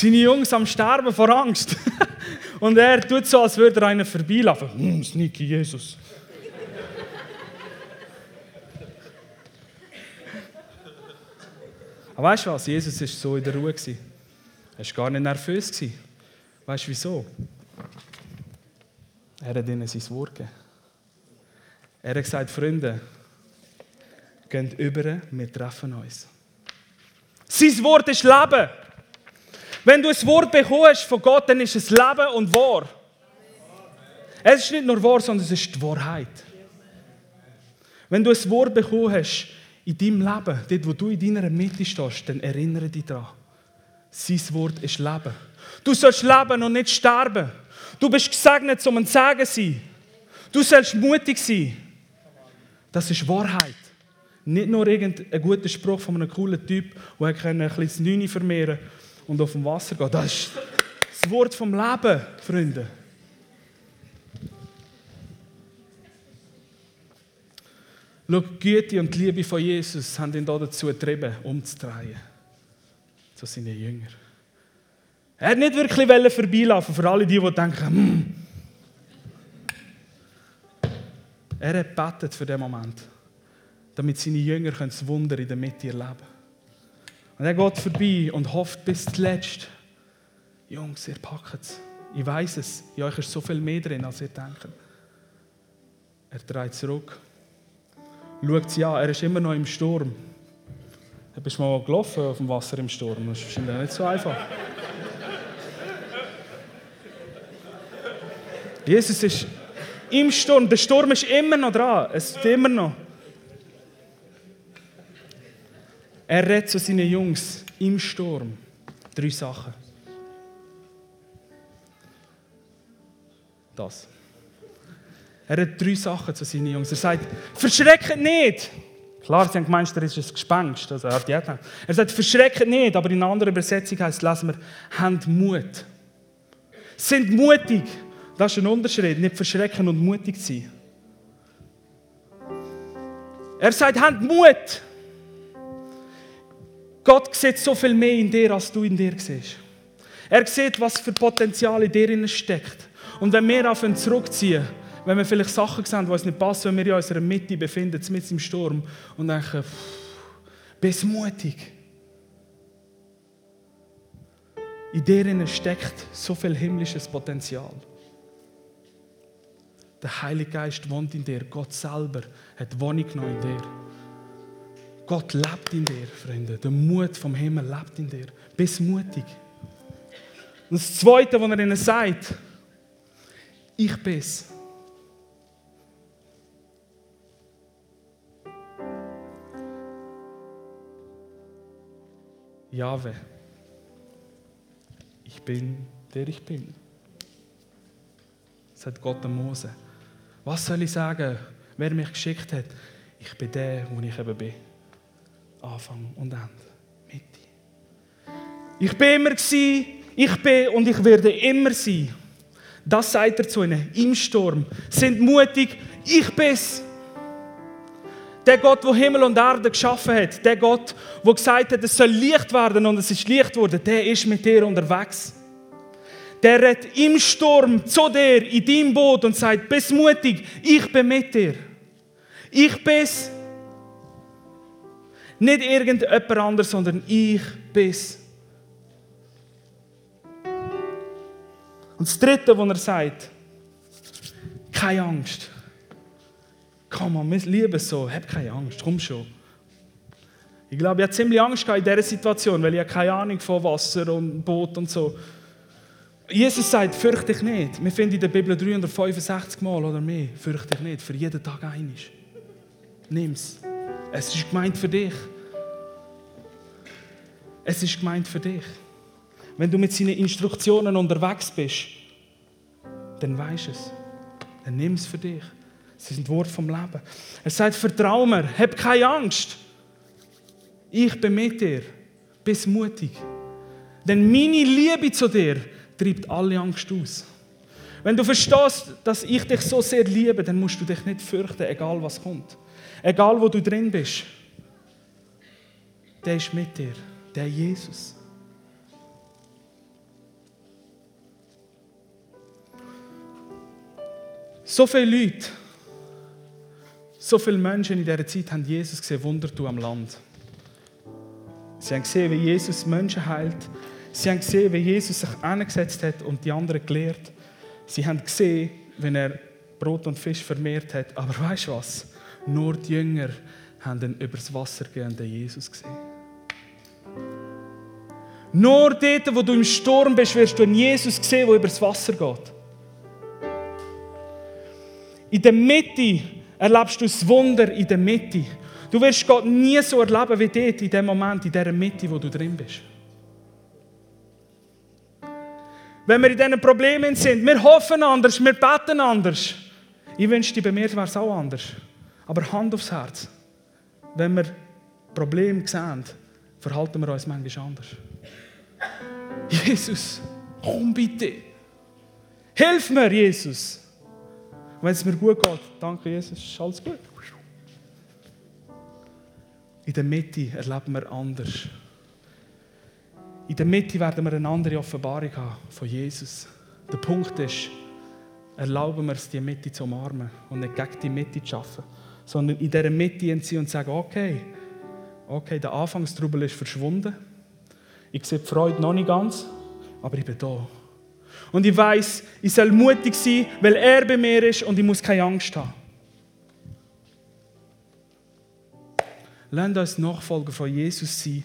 Seine Jungs am Sterben vor Angst. Und er tut so, als würde er einen vorbeilaufen. Hm, sneaky Jesus. Aber weißt du was? Jesus war so in der Ruhe. Er war gar nicht nervös. Weißt du wieso? Er hat ihnen sein Wort gegeben. Er hat gesagt, Freunde, geht über, wir treffen uns. Sein Wort ist Leben. Wenn du ein Wort bekommst von Gott, dann ist es Leben und wahr. Es ist nicht nur wahr, sondern es ist die Wahrheit. Wenn du ein Wort bekommst in deinem Leben, dort wo du in deiner Mitte stehst, dann erinnere dich daran. Sein Wort ist Leben. Du sollst leben und nicht sterben. Du bist gesegnet, um ein Segen zu sein. Du sollst mutig sein. Das ist Wahrheit. Nicht nur irgendein guter Spruch von einem coolen Typ, der ein bisschen das vermehren kann und auf dem Wasser gehen. Das ist das Wort vom Leben, Freunde. Schau, die Güte und die Liebe von Jesus haben ihn dazu getrieben, umzudrehen. Zu seinen Jüngern. Er hat nicht wirklich vorbeilaufen für alle die, die denken, hm. Er hat gebetet für den Moment, damit seine Jünger das Wunder in der Mitte erleben können. Und er geht vorbei und hofft bis zuletzt, Jungs, ihr packt es. Ich weiß es, in euch ist so viel mehr drin, als ihr denkt. Er dreht zurück, schaut sie an, er ist immer noch im Sturm. Du bist mal gelaufen auf dem Wasser im Sturm, das ist wahrscheinlich nicht so einfach. Jesus ist im Sturm, der Sturm ist immer noch dran, es ist immer noch. Er redet zu seinen Jungs im Sturm drei Sachen. Das. Er hat drei Sachen zu seinen Jungs. Er sagt, verschreckt nicht. Klar, sie haben gemeint, er ist ein Gespenst. Also er, er sagt, verschreckt nicht, aber in einer anderen Übersetzung heißt, lesen wir, habt Mut. Sind mutig. Das ist ein Unterschied, nicht verschrecken und mutig sein. Er sagt, habt Mut. Gott sieht so viel mehr in dir, als du in dir siehst. Er sieht, was für Potenzial in dir steckt. Und wenn wir anfangen zurückziehen, wenn wir vielleicht Sachen sehen, die uns nicht passen, wenn wir in unserer Mitte befinden, mit im Sturm, und denken, bist mutig. In dir steckt so viel himmlisches Potenzial. Der Heilige Geist wohnt in dir. Gott selber hat Wohnung genommen in dir. Gott lebt in dir, Freunde. Der Mut vom Himmel lebt in dir. Bist mutig. Und das Zweite, was er ihnen sagt, ich bin's. Jahwe. Ich bin, der ich bin. Sagt Gott an Mose. Was soll ich sagen, wer mich geschickt hat? Ich bin der, wo ich eben bin. Anfang und Ende. Mitte. Ich bin immer gewesen, ich bin und ich werde immer sein. Das sagt er zu ihnen im Sturm. Sind mutig, ich bin's. Der Gott, der Himmel und Erde geschaffen hat, der Gott, der gesagt hat, es soll Licht werden und es ist Licht geworden, der ist mit dir unterwegs. Der redet im Sturm zu dir, in deinem Boot und sagt, bist mutig, ich bin mit dir. Ich bin's. Nicht irgendjemand anderes, sondern ich bin's. Und das Dritte, was er sagt, keine Angst. Komm mal, wir lieben es so, hab keine Angst, komm schon. Ich glaube, ich hatte ziemlich Angst in dieser Situation, weil ich keine Ahnung von Wasser und Boot und so. Jesus sagt, fürchte dich nicht. Wir finden in der Bibel 365 Mal oder mehr, fürchte dich nicht, für jeden Tag einisch. Nimm's. Es ist gemeint für dich. Es ist gemeint für dich. Wenn du mit seinen Instruktionen unterwegs bist, dann weisst es. Dann nimm es für dich. Es sind Worte vom Leben. Er sagt, vertrau mir, hab keine Angst. Ich bin mit dir. Bist mutig. Denn meine Liebe zu dir treibt alle Angst aus. Wenn du verstehst, dass ich dich so sehr liebe, dann musst du dich nicht fürchten, egal was kommt. Egal wo du drin bist. Der ist mit dir, der Jesus. So viele Leute, so viele Menschen in dieser Zeit haben Jesus gesehen, Wunder tun am Land. Sie haben gesehen, wie Jesus Menschen heilt. Sie haben gesehen, wie Jesus sich eingesetzt hat und die anderen gelehrt. Sie haben gesehen, wenn er Brot und Fisch vermehrt hat. Aber weißt du was? Nur die Jünger haben den übers Wasser gehenden Jesus gesehen. Nur dort, wo du im Sturm bist, wirst du einen Jesus sehen, der übers Wasser geht. In der Mitte erlebst du das Wunder in der Mitte. Du wirst Gott nie so erleben wie dort, in dem Moment, in der Mitte, wo du drin bist. Wenn wir in diesen Problemen sind, wir hoffen anders, wir beten anders. Ich wünschte, bei mir wäre es auch anders. Aber Hand aufs Herz. Wenn wir Probleme sehen, verhalten wir uns manchmal anders. Jesus, komm bitte. Hilf mir, Jesus. Wenn es mir gut geht, danke Jesus, ist alles gut. In der Mitte erleben wir anders. In der Mitte werden wir eine andere Offenbarung haben von Jesus. Der Punkt ist, erlauben wir es, die Mitte zu umarmen und nicht gegen die Mitte zu arbeiten sondern in dieser Mitte sie und sagen, okay, okay, der Anfangstrubel ist verschwunden. Ich sehe die Freude noch nicht ganz, aber ich bin da. Und ich weiß, ich soll mutig sein, weil er bei mir ist und ich muss keine Angst haben. Lasst uns Nachfolger von Jesus sein,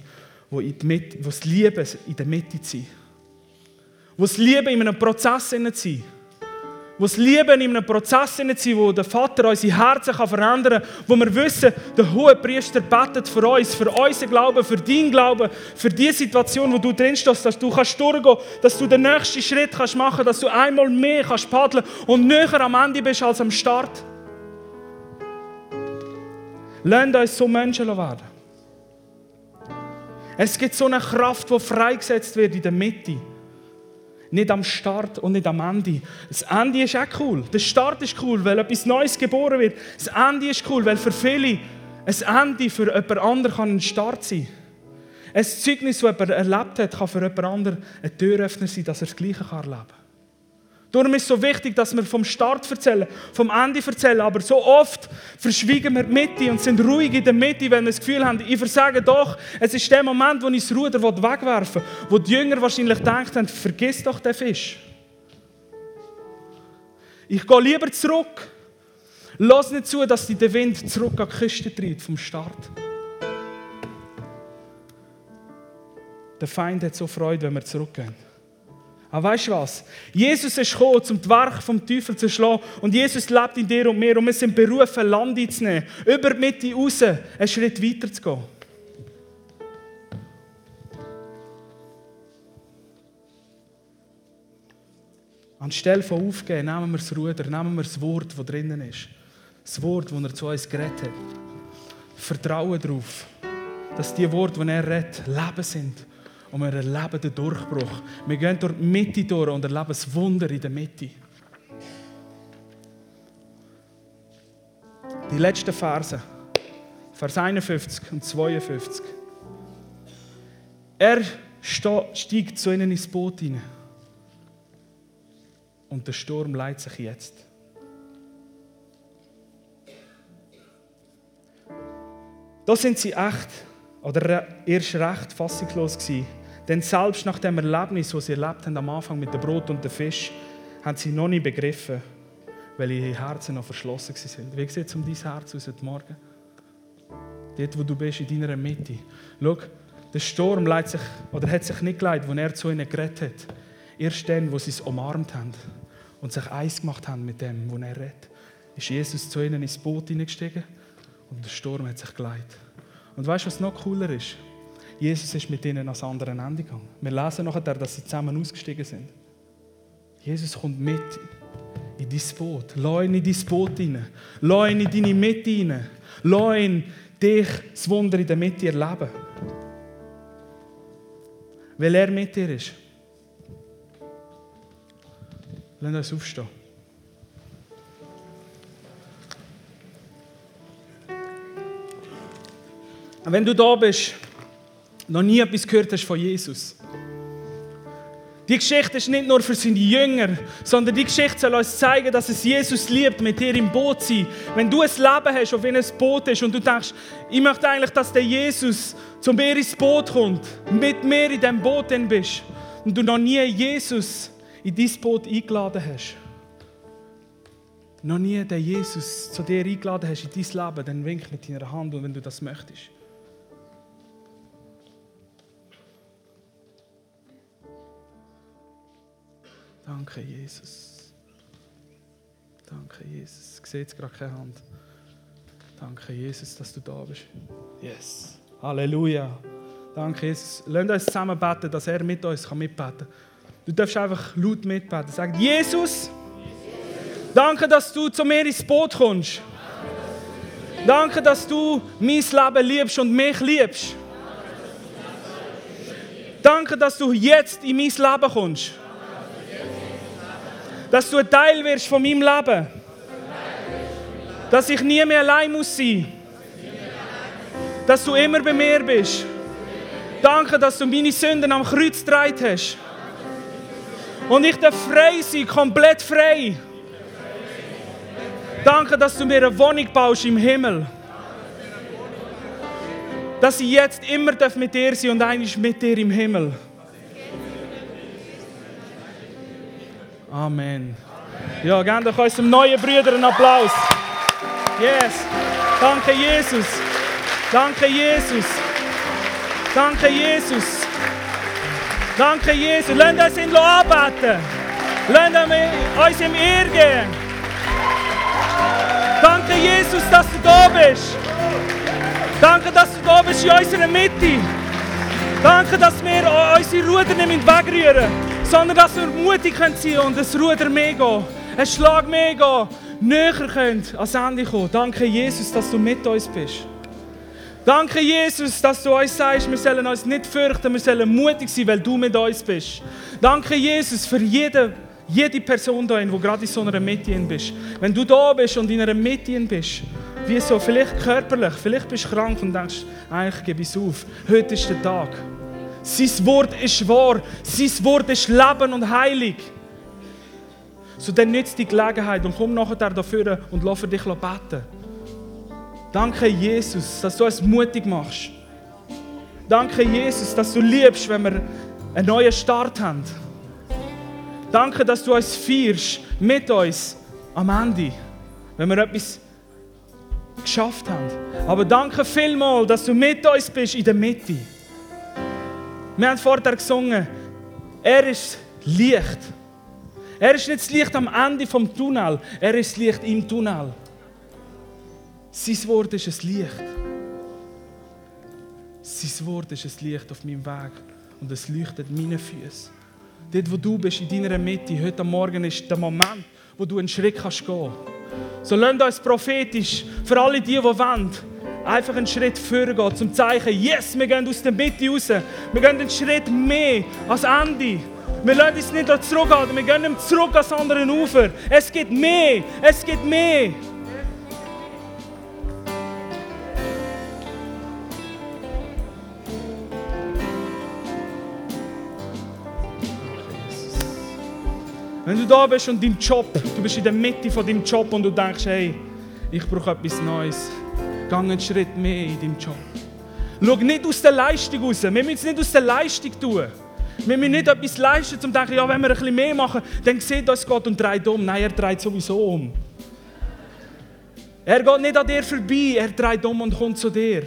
wo, das Liebe in der Mitte sind. Wo das Liebe in einem Prozess sind. Wo das Liebe in einem Prozess sind, wo der Vater unsere Herzen verändern kann, wo wir wissen, der hohe Priester betet für uns, für unseren Glauben, für deinen Glauben, für die Situation, wo du drin stehst, dass du kannst durchgehen dass du den nächsten Schritt kannst machen dass du einmal mehr kannst paddeln und näher am Ende bist als am Start. Lasst uns so Menschen werden. Es gibt so eine Kraft, die freigesetzt wird in der Mitte. Nicht am Start und nicht am Ende. Das Ende ist auch cool. Der Start ist cool, weil etwas Neues geboren wird. Das Ende ist cool, weil für viele ein Ende für jemand anderen ein Start sein kann. Ein Zeugnis, das jemand erlebt hat, kann für jemand anderen ein Türöffner sein, dass er das Gleiche erleben kann. Darum ist es so wichtig, dass wir vom Start erzählen, vom Ende erzählen. Aber so oft verschwiegen wir die Mitte und sind ruhig in der Mitte, wenn wir das Gefühl haben, ich versage doch, es ist der Moment, wo ich das Ruder wegwerfen will, wo die Jünger wahrscheinlich gedacht haben, vergiss doch den Fisch. Ich gehe lieber zurück. Lass nicht zu, dass dich der Wind zurück an die Küste treibt vom Start. Der Feind hat so Freude, wenn wir zurückgehen. Aber weißt du was? Jesus ist gekommen, um das Werk vom Teufel zu schlagen. Und Jesus lebt in dir und mir. Und wir sind berufen, Land einzunehmen. Über die Mitte raus, einen Schritt weiter zu gehen. Anstelle von aufgeben, nehmen wir das Ruder, nehmen wir das Wort, das drinnen ist. Das Wort, das er zu uns geredet hat. Vertrauen darauf, dass die Worte, die er redet, Leben sind und wir erleben den Durchbruch. Wir gehen durch die Mitte durch und erleben das Wunder in der Mitte. Die letzten Verse, Vers 51 und 52. Er steigt zu ihnen ins Boot hinein. Und der Sturm leitet sich jetzt. Da sind sie echt, oder erst recht fassungslos gewesen denn selbst nach dem Erlebnis, das sie erlebt haben am Anfang mit dem Brot und dem Fisch, haben sie noch nicht begriffen, weil ihre Herzen noch verschlossen sind. Wie sieht es um dein Herz aus heute Morgen? Dort, wo du bist, in deiner Mitte. Schau, der Sturm leitet sich, oder hat sich nicht geleitet, als er zu ihnen geredet hat. Erst dann, wo sie es umarmt haben und sich eins gemacht haben mit dem, wo er redet, ist Jesus zu ihnen ins Boot hineingestiegen und der Sturm hat sich geleitet. Und weißt du, was noch cooler ist? Jesus ist mit ihnen ans andere Ende gegangen. Wir lesen nachher, dass sie zusammen ausgestiegen sind. Jesus kommt mit in dein Boot. Lass in dein Boot hinein. Lass in deine Mitte hinein. Lass dich das Wunder in der Mitte erleben. Weil er mit dir ist. Lass uns aufstehen. Und wenn du da bist, noch nie etwas gehört hast von Jesus. Die Geschichte ist nicht nur für seine Jünger, sondern die Geschichte soll uns zeigen, dass es Jesus liebt, mit dir im Boot zu sein. Wenn du ein Leben hast, auf wie ein Boot ist und du denkst, ich möchte eigentlich, dass der Jesus zu mir ins Boot kommt, mit mir in diesem Boot bist und du noch nie Jesus in dein Boot eingeladen hast, noch nie den Jesus zu dir eingeladen hast in dein Leben, dann wink mit deiner Hand, wenn du das möchtest. Danke, Jesus. Danke, Jesus. Ich sehe jetzt gerade keine Hand. Danke, Jesus, dass du da bist. Yes. Halleluja. Danke, Jesus. Lasst uns zusammen beten, dass er mit uns mitbeten kann. Du darfst einfach laut mitbeten. Sag, Jesus, danke, dass du zu mir ins Boot kommst. Danke, dass du mein Leben liebst und mich liebst. Danke, dass du jetzt in mein Leben kommst dass du ein Teil wirst von meinem Leben. Dass ich nie mehr allein muss sein. Dass du immer bei mir bist. Danke, dass du meine Sünden am Kreuz getragen hast. Und ich darf frei sein, komplett frei. Danke, dass du mir eine Wohnung baust im Himmel. Dass ich jetzt immer mit dir sein und eigentlich mit dir im Himmel. Amen. Ja, geben doch unserem neuen Brüder einen Applaus. Yes. Danke, Jesus. Danke, Jesus. Danke, Jesus. Danke, Jesus. Lasst uns ihn anbeten. Lasst uns im Ehr gehen. Danke, Jesus, dass du da bist. Danke, dass du da bist in unserer Mitte. Danke, dass wir unsere Ruder nicht wegrühren, sondern dass wir mutig sein können und das Ruder mehr gehen, ein Schlag mehr gehen, näher können ans Ende kommen. Danke, Jesus, dass du mit uns bist. Danke, Jesus, dass du uns sagst, wir sollen uns nicht fürchten, wir sollen mutig sein, weil du mit uns bist. Danke, Jesus, für jede, jede Person da, die gerade in so einer Mitte bist. Wenn du da bist und in einer Mitte bist, wie so, vielleicht körperlich, vielleicht bist du krank und denkst, eigentlich gebe ich es auf. Heute ist der Tag. Sein Wort ist wahr, sein Wort ist Leben und heilig. So dann nützt die Gelegenheit und komm nachher dafür und lass für dich beten. Danke, Jesus, dass du uns mutig machst. Danke, Jesus, dass du liebst, wenn wir einen neuen Start haben. Danke, dass du uns feierst mit uns am Ende, wenn wir etwas geschafft haben. Aber danke vielmals, dass du mit uns bist in der Mitte. Wir haben vorher gesungen, er ist Licht. Er ist nicht das Licht am Ende vom Tunnel, er ist das Licht im Tunnel. Sein Wort ist ein Licht. Sein Wort ist ein Licht auf meinem Weg und es leuchtet meine Füße. Dort, wo du bist, in deiner Mitte, heute Morgen ist der Moment, wo du einen Schritt kannst gehen. So lasst uns prophetisch, für alle die, die wollen, einfach einen Schritt vorgehen, zum Zeichen, yes, wir gehen aus der Mitte raus. Wir gehen einen Schritt mehr als Ende. Wir lassen uns nicht zurückhalten, wir gehen zurück ans andere Ufer. Es geht mehr, es geht mehr. Wenn du da bist und dein Job, du bist in der Mitte von deinem Job und du denkst, hey, ich brauche etwas Neues, geh einen Schritt mehr in deinem Job. Schau nicht aus der Leistung raus. Wir müssen es nicht aus der Leistung tun. Wir müssen nicht etwas leisten, um zu denken, ja, wenn wir bisschen mehr machen, dann sieht uns Gott und dreht um. Nein, er dreht sowieso um. Er geht nicht an dir vorbei, er dreht um und kommt zu dir.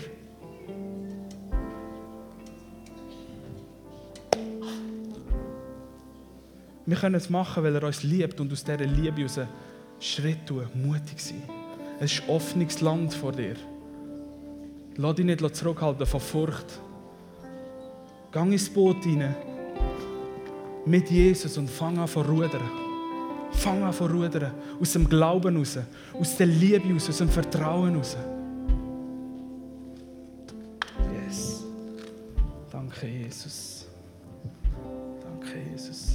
Wir können es machen, weil er uns liebt und aus dieser Liebe heraus Schritt tun, mutig sein. Es ist offenes Land vor dir. Lass dich nicht zurückhalten von Furcht. Gang ins Boot hinein mit Jesus und fang an zu rudern. Fang an zu rudern. Aus dem Glauben raus, aus der Liebe raus, aus dem Vertrauen raus. Yes. Danke, Jesus. Danke, Jesus.